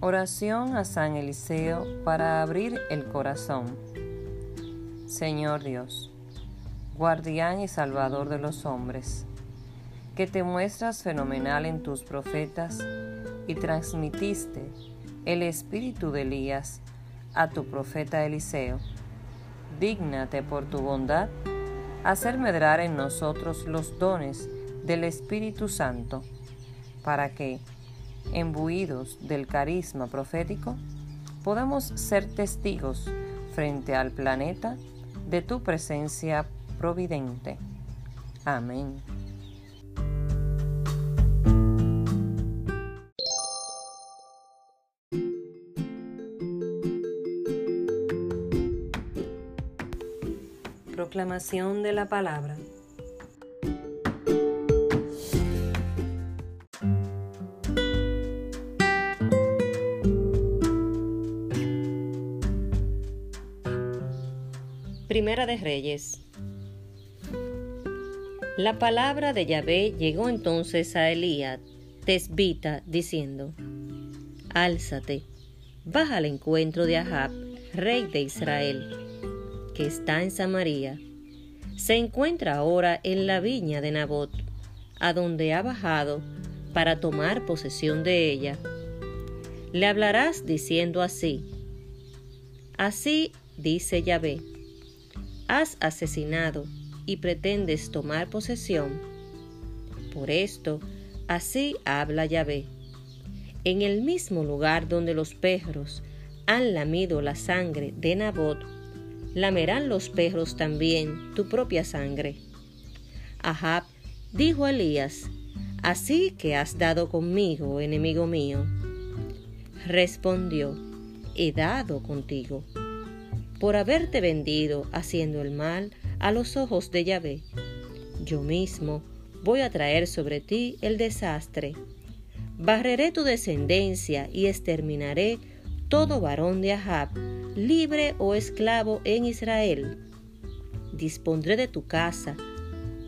Oración. A San Eliseo para abrir el corazón. Señor Dios, guardián y salvador de los hombres, que te muestras fenomenal en tus profetas y transmitiste el espíritu de Elías a tu profeta Eliseo. Dígnate por tu bondad hacer medrar en nosotros los dones del Espíritu Santo, para que, embuidos del carisma profético, podamos ser testigos frente al planeta de tu presencia providente. Amén. Proclamación de la palabra. Primera de Reyes. La palabra de Yahvé llegó entonces a Elías, tesbita, diciendo: Álzate, baja al encuentro de Ahab, rey de Israel que está en Samaria, se encuentra ahora en la viña de Nabot, a donde ha bajado para tomar posesión de ella. Le hablarás diciendo así, Así dice Yahvé, has asesinado y pretendes tomar posesión. Por esto, así habla Yahvé. En el mismo lugar donde los perros han lamido la sangre de Nabot, lamerán los perros también tu propia sangre. Ahab dijo a Elías, Así que has dado conmigo, enemigo mío. Respondió, He dado contigo, por haberte vendido haciendo el mal a los ojos de Yahvé. Yo mismo voy a traer sobre ti el desastre. Barreré tu descendencia y exterminaré todo varón de Ahab libre o esclavo en Israel. Dispondré de tu casa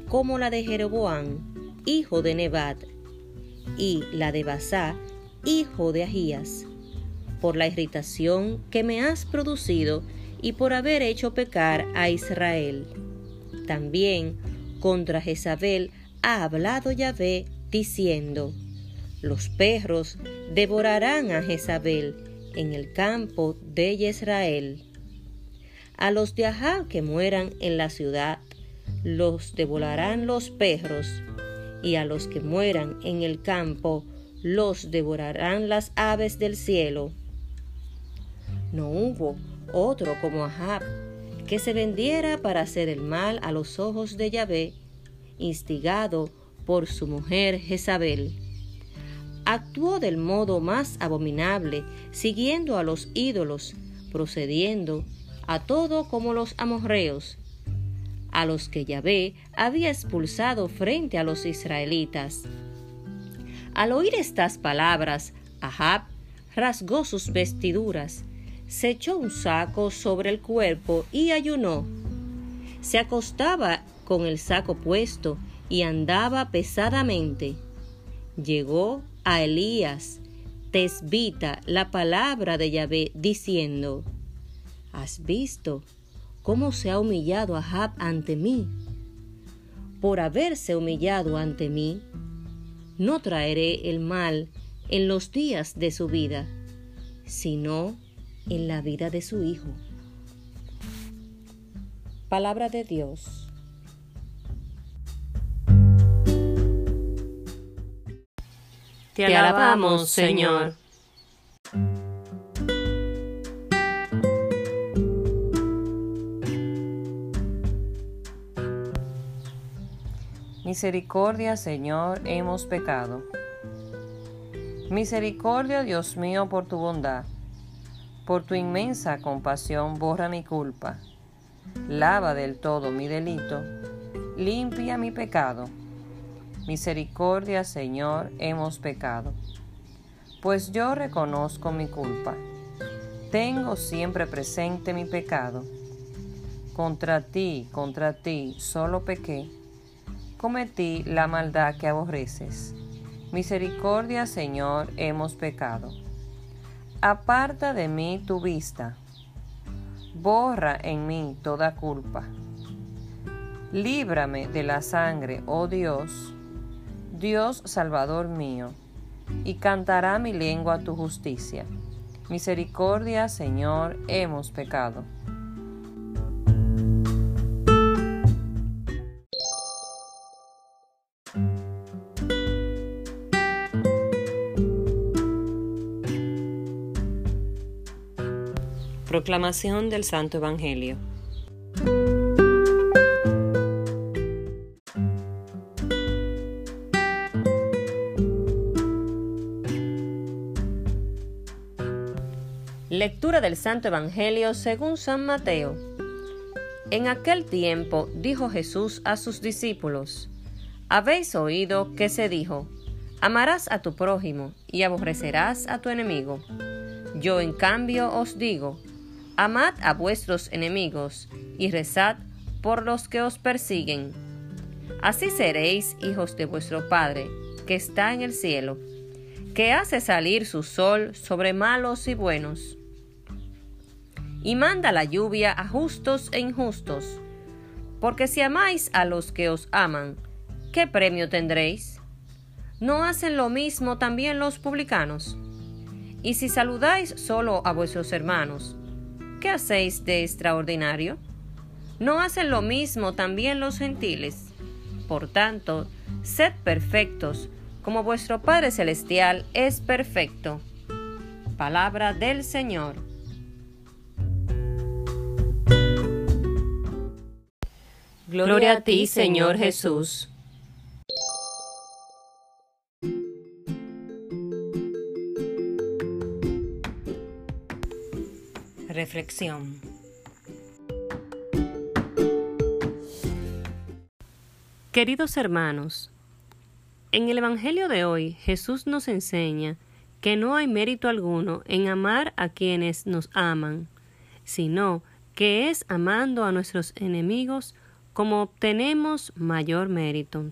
como la de Jeroboam, hijo de Nebat, y la de Basá, hijo de Ahías, por la irritación que me has producido y por haber hecho pecar a Israel. También contra Jezabel ha hablado Yahvé, diciendo, Los perros devorarán a Jezabel, en el campo de Israel. A los de Ahab que mueran en la ciudad, los devorarán los perros, y a los que mueran en el campo, los devorarán las aves del cielo. No hubo otro como Ahab, que se vendiera para hacer el mal a los ojos de Yahvé, instigado por su mujer Jezabel actuó del modo más abominable, siguiendo a los ídolos, procediendo a todo como los amorreos, a los que Yahvé había expulsado frente a los israelitas. Al oír estas palabras, Ahab rasgó sus vestiduras, se echó un saco sobre el cuerpo y ayunó. Se acostaba con el saco puesto y andaba pesadamente. Llegó a Elías, tesbita la palabra de Yahvé, diciendo, ¿Has visto cómo se ha humillado Ahab ante mí? Por haberse humillado ante mí, no traeré el mal en los días de su vida, sino en la vida de su hijo. Palabra de Dios. Te alabamos, Señor. Misericordia, Señor, hemos pecado. Misericordia, Dios mío, por tu bondad. Por tu inmensa compasión, borra mi culpa. Lava del todo mi delito. Limpia mi pecado Misericordia, Señor, hemos pecado. Pues yo reconozco mi culpa. tengo siempre presente mi pecado. Contra ti, contra ti, solo pequé. Cometí la maldad que aborreces. Misericordia, Señor, hemos pecado. Aparta de mí tu vista. Borra en mí toda culpa. Líbrame de la sangre, oh Dios, Dios Salvador mío, y cantará mi lengua tu justicia. Misericordia, Señor, hemos pecado. Proclamación del Santo Evangelio. Lectura del Santo Evangelio según San Mateo. En aquel tiempo dijo Jesús a sus discípulos, Habéis oído que se dijo, Amarás a tu prójimo y aborrecerás a tu enemigo. Yo en cambio os digo, Amad a vuestros enemigos y rezad por los que os persiguen. Así seréis hijos de vuestro Padre, que está en el cielo, que hace salir su sol sobre malos y buenos y manda la lluvia a justos e injustos. Porque si amáis a los que os aman, ¿qué premio tendréis? ¿No hacen lo mismo también los publicanos? Y si saludáis solo a vuestros hermanos, ¿qué hacéis de extraordinario? ¿No hacen lo mismo también los gentiles? Por tanto, sed perfectos, como vuestro Padre Celestial es perfecto. Palabra del Señor. Gloria a ti, Señor Jesús. Reflexión. Queridos hermanos, en el Evangelio de hoy Jesús nos enseña que no hay mérito alguno en amar a quienes nos aman, sino que es amando a nuestros enemigos como obtenemos mayor mérito.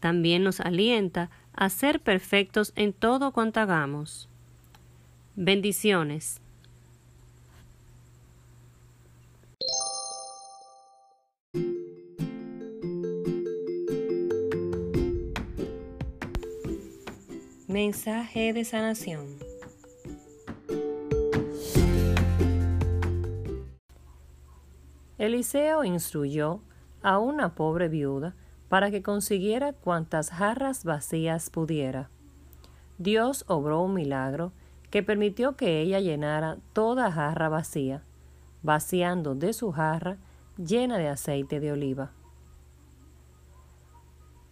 También nos alienta a ser perfectos en todo cuanto hagamos. Bendiciones. Mensaje de sanación. Eliseo instruyó a una pobre viuda para que consiguiera cuantas jarras vacías pudiera. Dios obró un milagro que permitió que ella llenara toda jarra vacía, vaciando de su jarra llena de aceite de oliva.